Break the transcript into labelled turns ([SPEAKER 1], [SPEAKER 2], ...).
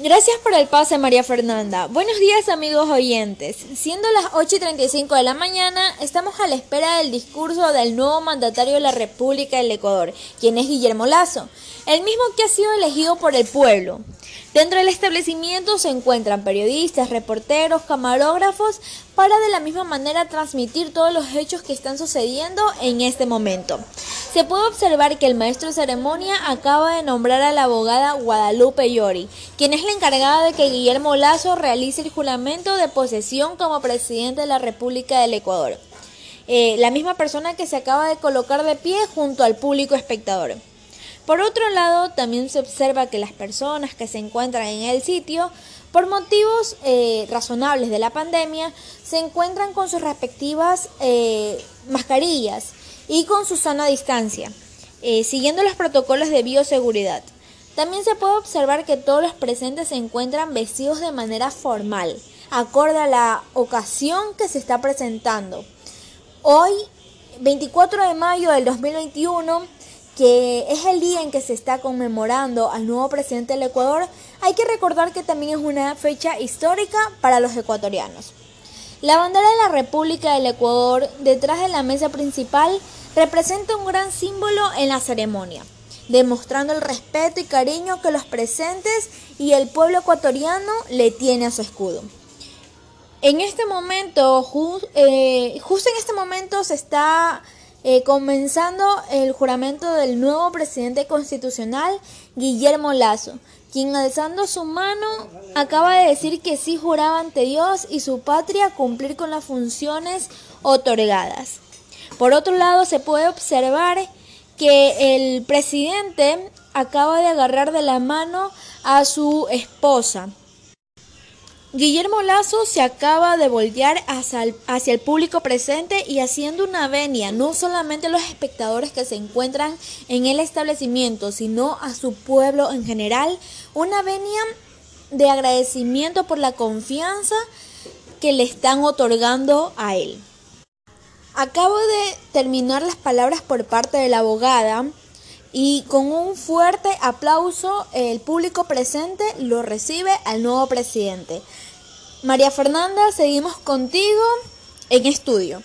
[SPEAKER 1] Gracias por el pase, María Fernanda. Buenos días, amigos oyentes. Siendo las 8 y 35 de la mañana, estamos a la espera del discurso del nuevo mandatario de la República del Ecuador, quien es Guillermo Lazo, el mismo que ha sido elegido por el pueblo. Dentro del establecimiento se encuentran periodistas, reporteros, camarógrafos, para de la misma manera transmitir todos los hechos que están sucediendo en este momento. Se puede observar que el maestro ceremonia acaba de nombrar a la abogada Guadalupe Yori, quien es la encargada de que Guillermo Lazo realice el juramento de posesión como presidente de la República del Ecuador. Eh, la misma persona que se acaba de colocar de pie junto al público espectador. Por otro lado, también se observa que las personas que se encuentran en el sitio, por motivos eh, razonables de la pandemia, se encuentran con sus respectivas eh, mascarillas y con su sana distancia, eh, siguiendo los protocolos de bioseguridad. También se puede observar que todos los presentes se encuentran vestidos de manera formal, acorde a la ocasión que se está presentando. Hoy, 24 de mayo del 2021, que es el día en que se está conmemorando al nuevo presidente del Ecuador, hay que recordar que también es una fecha histórica para los ecuatorianos. La bandera de la República del Ecuador, detrás de la mesa principal, representa un gran símbolo en la ceremonia, demostrando el respeto y cariño que los presentes y el pueblo ecuatoriano le tiene a su escudo. En este momento, eh, justo en este momento se está eh, comenzando el juramento del nuevo presidente constitucional, Guillermo Lazo, quien alzando su mano acaba de decir que sí juraba ante Dios y su patria cumplir con las funciones otorgadas. Por otro lado, se puede observar que el presidente acaba de agarrar de la mano a su esposa. Guillermo Lazo se acaba de voltear hacia el, público presente y haciendo una venia, no solamente a los espectadores que se encuentran en el establecimiento, sino a su pueblo en general, una venia de agradecimiento por la confianza que le están otorgando a él. Acabo de terminar las palabras por parte de la abogada y con un fuerte aplauso el público presente lo recibe al nuevo presidente. María Fernanda, seguimos contigo en estudio.